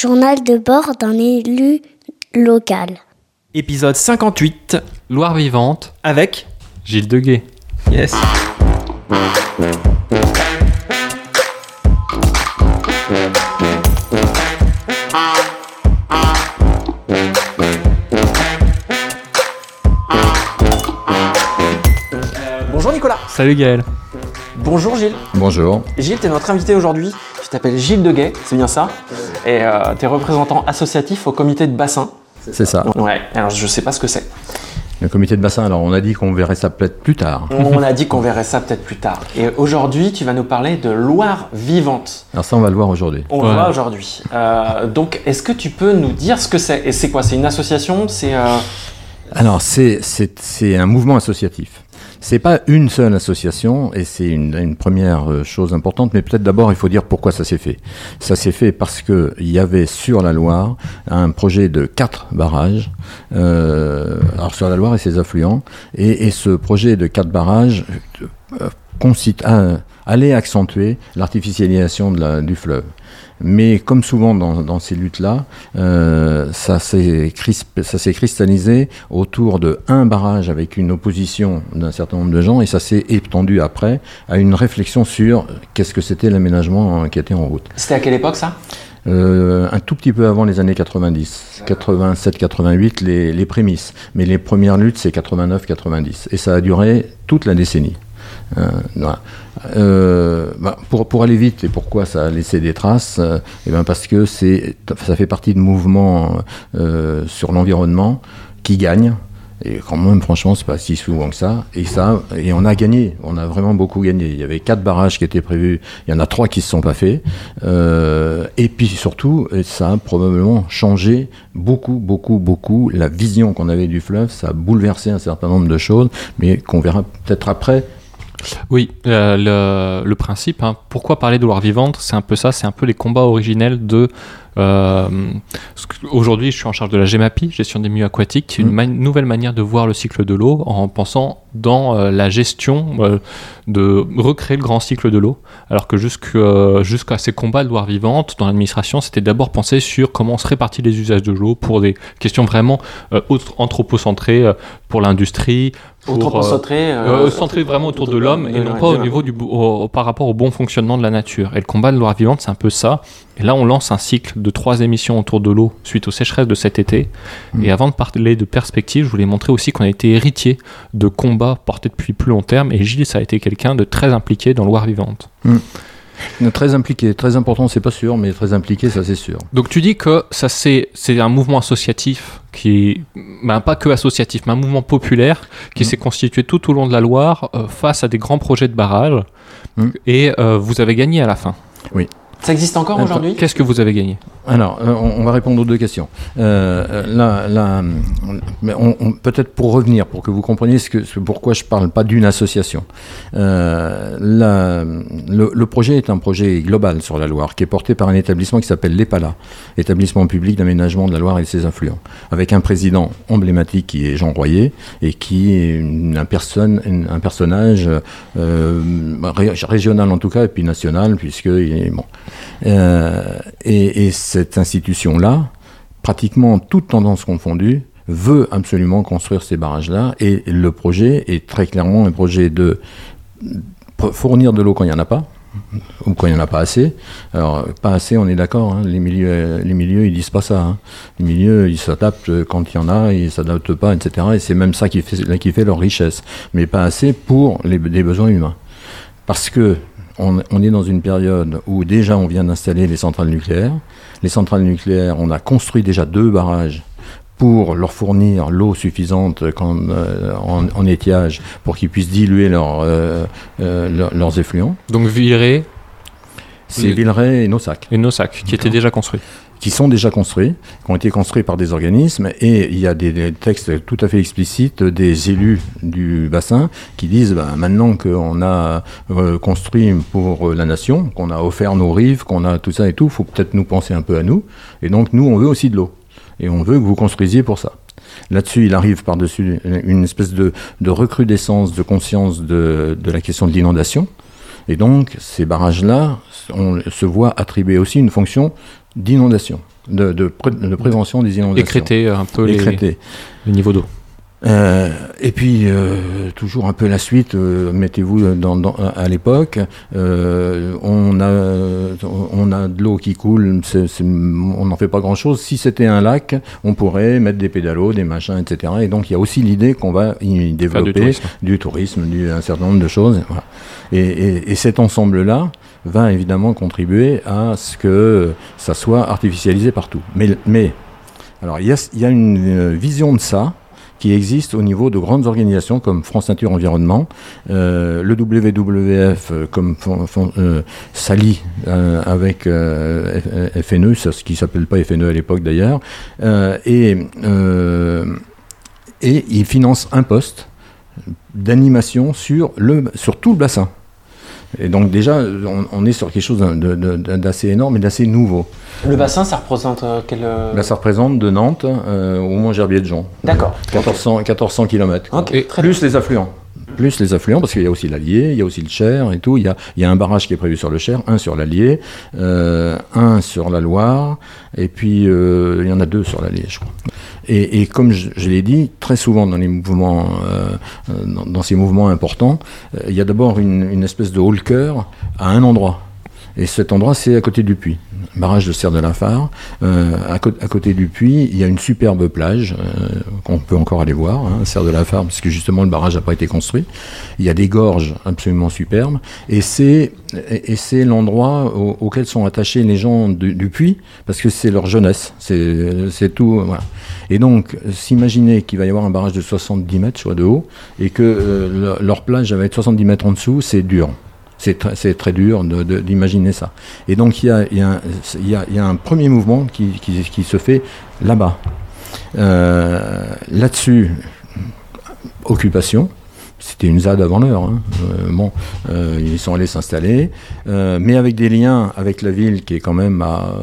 journal de bord d'un élu local. Épisode 58, Loire vivante, avec Gilles Deguet. Yes. Bonjour Nicolas. Salut Gaël. Bonjour Gilles. Bonjour. Gilles, tu es notre invité aujourd'hui. Tu t'appelles Gilles Deguet, c'est bien ça? Et tu es représentant associatif au comité de bassin. C'est ça. Ouais, alors je sais pas ce que c'est. Le comité de bassin, alors on a dit qu'on verrait ça peut-être plus tard. On a dit qu'on verrait ça peut-être plus tard. Et aujourd'hui, tu vas nous parler de Loire vivante. Alors ça, on va le voir aujourd'hui. On Ouais. le voit aujourd'hui. Euh, donc, est-ce que tu peux nous dire ce que c'est? Et c'est quoi? C'est une association? C'est euh, Alors c'est c'est c'est un mouvement associatif. C'est pas une seule association et c'est une, une première euh, chose importante, mais peut-être d'abord il faut dire pourquoi ça s'est fait. Ça s'est fait parce que il y avait sur la Loire un projet de quatre barrages, euh, alors sur la Loire et ses affluents, et, et ce projet de quatre barrages euh, consiste à allait accentuer l'artificialisation la- du fleuve. Mais comme souvent dans, dans ces luttes-là, euh, ça s'est cristallisé autour de un barrage avec une opposition d'un certain nombre de gens et ça s'est étendu après à une réflexion sur qu'est-ce que c'était l'aménagement qui était en route. C'était à quelle époque ça? Euh, un tout petit peu avant les années 90, 87-88, les, les prémices. Mais les premières luttes, c'est 89-90. Et ça a duré toute la décennie. Euh. Euh, bah, pour, pour aller vite et pourquoi ça a laissé des traces euh, eh ben Parce que ça fait partie de mouvements euh, sur l'environnement qui gagnent. Et quand même, franchement, c'est pas si souvent que ça. Et ça, et on a gagné. On a vraiment beaucoup gagné. Il y avait quatre barrages qui étaient prévus. Il y en a trois qui se sont pas faits. Et puis surtout, ça a probablement changé beaucoup, beaucoup, beaucoup la vision qu'on avait du fleuve. Ça a bouleversé un certain nombre de choses, mais qu'on verra peut-être après. Oui, euh, le, principe, hein, pourquoi parler de Loire vivante? C'est un peu ça, c'est un peu les combats originels de. Euh, Aujourd'hui, je suis en charge de la GEMAPI, gestion des milieux aquatiques, qui est une ma- nouvelle manière de voir le cycle de l'eau en pensant dans euh, la gestion euh, de recréer le grand cycle de l'eau. Alors que euh, jusqu'à ces combats de Loire vivante, dans l'administration, c'était d'abord penser sur comment on se répartit les usages de l'eau pour des questions vraiment euh, anthropocentrées euh, pour l'industrie. pour, euh, Anthropocentré euh, centré vraiment autour de l'homme et non pas au niveau du au- par rapport au bon fonctionnement de la nature. Et le combat de Loire vivante, c'est un peu ça. Et là, on lance un cycle de trois émissions autour de l'eau suite aux sécheresses de cet été. Mm. Et avant de parler de perspective, je voulais montrer aussi qu'on a été héritier de combats portés depuis plus long terme. Et Gilles, ça a été quelqu'un de très impliqué dans Loire vivante. Très impliqué, très important, c'est pas sûr, mais très impliqué, ça c'est sûr. Donc tu dis que ça c'est un mouvement associatif qui ben, pas que associatif mais un mouvement populaire qui Mhm. s'est constitué tout au long de la Loire euh, face à des grands projets de barrage Mhm. et euh, vous avez gagné à la fin. Ça existe encore Attends, aujourd'hui? Qu'est-ce que vous avez gagné? Alors, euh, on, on va répondre aux deux questions. Euh, euh, là, là, mais on- on- peut-être pour revenir, pour que vous compreniez ce que, ce- pourquoi je parle pas d'une association. Euh, la- le, le projet est un projet global sur la Loire, qui est porté par un établissement qui s'appelle l'EPALA, établissement public d'aménagement de la Loire et de ses affluents, avec un président emblématique qui est Jean Royer et qui est une, un, personne, une- un personnage euh, ré- régional en tout cas et puis national puisque il est bon. Euh, et, et cette institution-là, pratiquement toute tendance confondue, veut absolument construire ces barrages-là. Et le projet est très clairement un projet de fournir de l'eau quand il n'y en a pas, ou quand il n'y en a pas assez. Alors, pas assez, on est d'accord, hein, les, milieux, les milieux, ils disent pas ça. hein. Les milieux, ils s'adaptent quand il y en a, ils s'adaptent pas, etc. Et c'est même ça qui fait, qui fait leur richesse. Mais pas assez pour les besoins humains. Parce que on, est dans une période où déjà on vient d'installer les centrales nucléaires. Les centrales nucléaires, on a construit déjà deux barrages pour leur fournir l'eau suffisante euh, en, étiage pour qu'ils puissent diluer euh, euh, leur- leurs effluents. Donc Viré C'est Oui. Villeray et Nossac, et Nossac qui étaient déjà construits. qui sont déjà construits, qui ont été construits par des organismes, et il y a des, des textes tout à fait explicites des élus du bassin qui disent ben, maintenant qu'on a euh, construit pour euh, la nation, qu'on a offert nos rives, qu'on a tout ça et tout, faut peut-être nous penser un peu à nous, et donc nous on veut aussi de l'eau, et on veut que vous construisiez pour ça. Là-dessus, il arrive par-dessus une espèce de, de recrudescence de conscience de, de la question de l'inondation. Et donc, ces barrages-là, on se voit attribuer aussi une fonction d'inondation. de, de pré- de prévention des inondations. Écréter un peu les, Écréter. le niveau d'eau. Euh, et puis euh, toujours un peu la suite. euh, Mettez-vous dans, dans- à l'époque, euh, on a on a de l'eau qui coule. c'est- c'est- on n'en fait pas grand-chose. Si c'était un lac, on pourrait mettre des pédalos, des machins, etc. Et donc il y a aussi l'idée qu'on va y du développer tourisme. du tourisme, du- un certain nombre de choses. voilà. Et, et- et cet ensemble-là va évidemment contribuer à ce que ça soit artificialisé partout. Mais, mais alors il y a, y a une euh, vision de ça qui existe au niveau de grandes organisations comme France Nature Environnement, euh, le WWF euh, comme euh, avec FNE, ce qui s'appelle pas FNE à l'époque d'ailleurs, et, et ils financent un poste d'animation sur, sur tout le bassin. Et donc déjà, on, on est sur quelque chose de- de- d'assez énorme et d'assez nouveau. Le bassin, ça représente euh, quel. euh, Là, ça représente de Nantes euh, au Mont-Gerbier-de-Jean. D'accord. 1400, 1400 km. Ok, Et très bien. Plus les affluents. Plus les affluents, parce qu'il y a aussi l'Allier, il y a aussi le Cher et tout. Il y a, il y a un barrage qui est prévu sur le Cher, un sur l'Allier, euh, un sur la Loire, et puis euh, il y en a deux sur l'Allier, je crois. Et, comme je, l'ai dit, très souvent dans les mouvements, euh, dans, ces mouvements importants, euh, il y a d'abord une, espèce de haut cœur à un endroit. Et cet endroit, c'est à côté du puits, barrage de Serre de la Phare. Euh, à, cô- à côté du puits, il y a une superbe plage qu'on peut encore aller voir, hein, Serre de la Phare, parce que justement le barrage n'a pas été construit. Il y a des gorges absolument superbes, et c'est et, c'est l'endroit au- auquel sont attachés les gens du, puits, parce que c'est leur jeunesse, c'est tout. Et donc, s'imaginer qu'il va y avoir un barrage de 70 mètres, soit de haut, et que euh, leur- plage va être 70 mètres en dessous, c'est dur. C'est très, dur d'imaginer ça. Et donc il y a, un- premier mouvement qui se fait là-bas. Euh, Là-dessus, occupation. C'était une ZAD avant l'heure. hein. Euh, euh, ils sont allés s'installer, mais avec des liens avec la ville qui est quand même à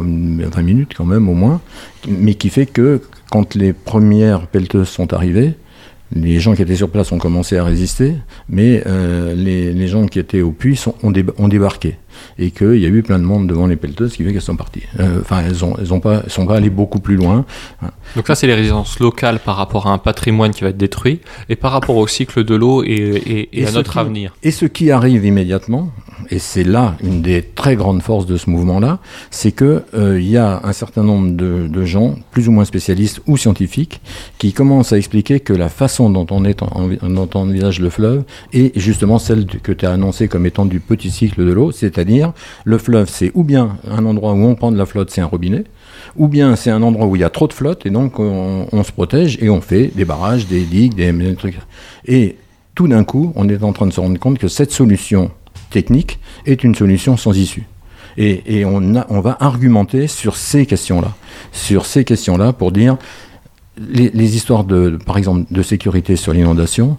euh, 20 minutes quand même au moins, mais qui fait que quand les premières pelleteuses sont arrivées, les gens qui étaient sur place ont commencé à résister, mais les, gens qui étaient au puits ont débarqué. Et qu'il y a eu plein de monde devant les pelleteuses, ce qui fait qu'elles sont parties. Euh, Enfin, elles ont, elles ont pas, elles sont pas allées beaucoup plus loin. Donc ça, c'est les résidences locales par rapport à un patrimoine qui va être détruit et par rapport au cycle de l'eau et, et- et Et à notre qui- avenir. Et ce qui arrive immédiatement, et c'est là une des très grandes forces de ce mouvement-là, c'est que euh, il y a un certain nombre de, de gens, plus ou moins spécialistes ou scientifiques, qui commencent à expliquer que la façon dont on, est en- dont on envisage le fleuve est justement celle que tu as annoncée comme étant du petit cycle de l'eau, c'est-à-dire le fleuve, c'est ou bien un endroit où on prend de la flotte, c'est un robinet, ou bien c'est un endroit où il y a trop de flotte et donc on, se protège et on fait des barrages, des digues, des, trucs. Et tout d'un coup, on est en train de se rendre compte que cette solution technique est une solution sans issue. Et, on va argumenter sur ces questions-là, sur ces questions-là pour dire les, les histoires de, par exemple, de sécurité sur l'inondation,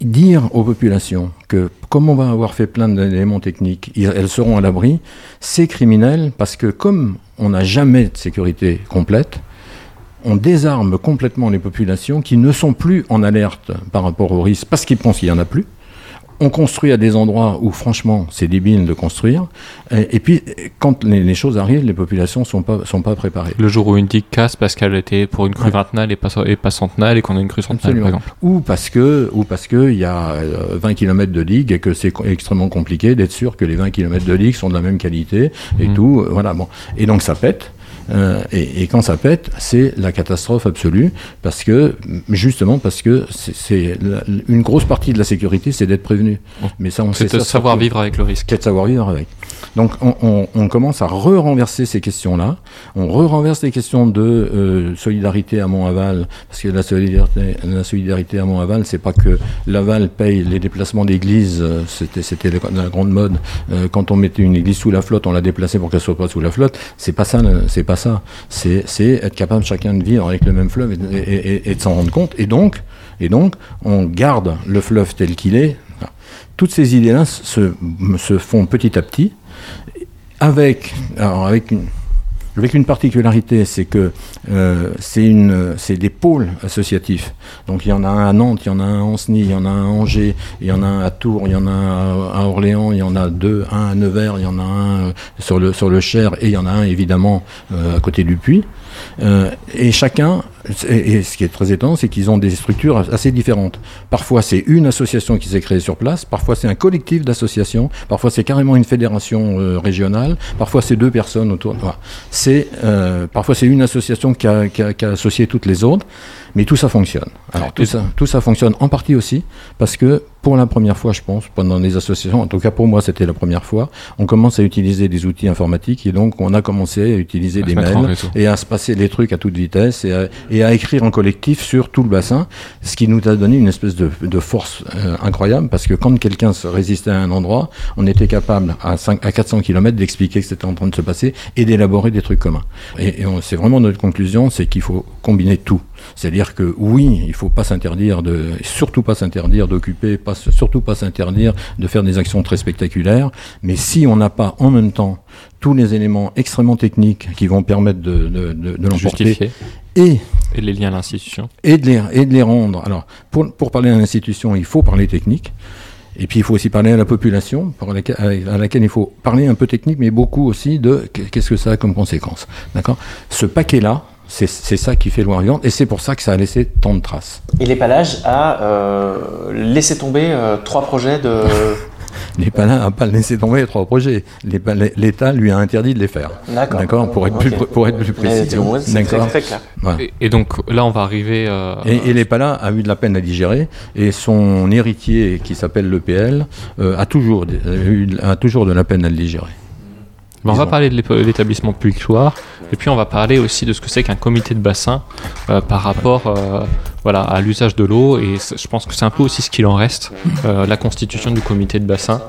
dire aux populations que comme on va avoir fait plein d'éléments techniques, elles seront à l'abri, c'est criminel parce que comme on n'a jamais de sécurité complète, on désarme complètement les populations qui ne sont plus en alerte par rapport aux risques parce qu'ils pensent qu'il n'y en a plus. On construit à des endroits où, franchement, c'est débile de construire. Et, et puis, quand les, les choses arrivent, les populations ne sont pas, sont pas préparées. Le jour où une digue casse parce qu'elle était pour une crue Ouais. vingtenale et pas, et pas centenale et qu'on a une crue centenale, Absolument. par exemple. Ou parce que, ou parce que il y a euh, 20 km de digue et que c'est extrêmement compliqué d'être sûr que les 20 km de digue sont de la même qualité et Mhm. tout. euh, Voilà, bon. Et donc ça pète. Euh, et, et quand ça pète, c'est la catastrophe absolue parce que justement parce que c'est- c'est une grosse partie de la sécurité, c'est d'être prévenu. Mais ça, on sait C'est de ça savoir surtout. vivre avec le risque. Quel savoir vivre avec. Donc on, on- on commence à re-renverser ces questions-là. On re-renverse les questions de euh, solidarité à Mont-Aval, parce que la solidarité, la solidarité à Mont-Aval, c'est pas que l'Aval paye les déplacements d'église, euh, c'était c'était la, grande mode. Euh, quand on mettait une église sous la flotte, on la déplaçait pour qu'elle soit pas sous la flotte. C'est pas ça, c'est pas ça. C'est être capable chacun de vivre avec le même fleuve et, de s'en rendre compte. Et donc, et donc, on garde le fleuve tel qu'il est. Toutes ces idées-là se, se font petit à petit avec, alors avec avec une particularité, c'est que euh, c'est des pôles associatifs. Donc il y en a un à Nantes, il y en a un à Ancenis, il y en a un à Angers, il y en a un à Tours, il y en a un à Orléans, il y en a deux, un à Nevers, il y en a un euh, sur le sur le Cher et il y en a un évidemment euh, à côté du Puy. Euh, et chacun, et, et ce qui est très étonnant, c'est qu'ils ont des structures assez différentes. Parfois, c'est une association qui s'est créée sur place, parfois c'est un collectif d'associations, parfois c'est carrément une fédération euh, régionale, parfois c'est deux personnes autour. Voilà. C'est euh, parfois c'est une association qui a, qui, a, qui a, associé toutes les autres, mais tout ça fonctionne. Alors tout ça, tout ça fonctionne en partie aussi parce que pour la première fois, je pense, pendant les associations, en tout cas pour moi c'était la première fois, on commence à utiliser des outils informatiques et donc on a commencé à utiliser À des mails et à se passer les trucs à toute vitesse et à, et à écrire en collectif sur tout le bassin, ce qui nous a donné une espèce de, de force euh, incroyable parce que quand quelqu'un se résistait à un endroit, on était capable à, 5, à 400 km d'expliquer que c'était en train de se passer et d'élaborer des trucs communs. Et, c'est vraiment notre conclusion, c'est qu'il faut combiner tout. C'est-à-dire que oui, il faut pas s'interdire de, surtout pas s'interdire d'occuper, pas, surtout pas s'interdire de faire des actions très spectaculaires, mais si on n'a pas en même temps tous les éléments extrêmement techniques qui vont permettre de, de, de, de l'emporter Justifié. et Et les liens à l'institution. et de les, et de les rendre. Alors, pour, pour parler à l'institution, il faut parler technique. Et puis, il faut aussi parler à la population, pour laquelle, à laquelle il faut parler un peu technique, mais beaucoup aussi de qu'est-ce que ça a comme conséquence. D'accord? Ce paquet-là, c'est ça qui fait loi vivante, et c'est pour ça que ça a laissé tant de traces. Et l'épalage a euh, laissé tomber euh, trois projets de. L'EPALA n'a pas laissé tomber les trois projets. L'État lui a interdit de les faire. D'accord. D'accord? Pour être Ok. plus, pour être plus précis. ouais, c'est très, D'accord? très clair. Voilà. Et, et donc là, on va arriver. euh, Et, et a eu de la peine à digérer, et son héritier, qui s'appelle l'EPL, euh, a, toujours, a, eu- a toujours de la peine à le digérer. Bon, on va parler de l'établissement public Loire, et puis on va parler aussi de ce que c'est qu'un comité de bassin euh, par rapport euh, voilà, à l'usage de l'eau, et je pense que c'est un peu aussi ce qu'il en reste, euh, la constitution du comité de bassin,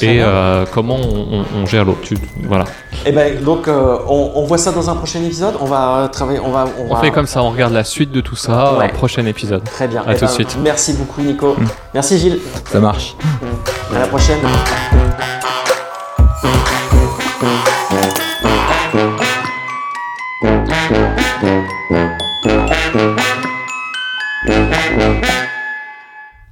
et euh, comment on, on- on gère l'eau. Voilà. Et ben donc euh, on, on voit ça dans un prochain épisode. On va travailler. On va. On, On va- fait comme ça, on regarde la suite de tout ça Ouais. au prochain épisode. Très bien. À Eh tout de ben, suite. Merci beaucoup Nico. Merci Gilles. Ça marche. À la prochaine.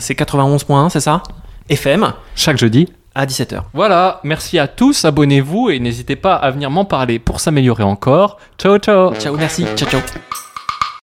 c'est 91.1, c'est ça? FM chaque jeudi. à 17h. Voilà, merci à tous, abonnez-vous et n'hésitez pas à venir m'en parler pour s'améliorer encore. Ciao ciao Ciao, merci. Ciao, ciao.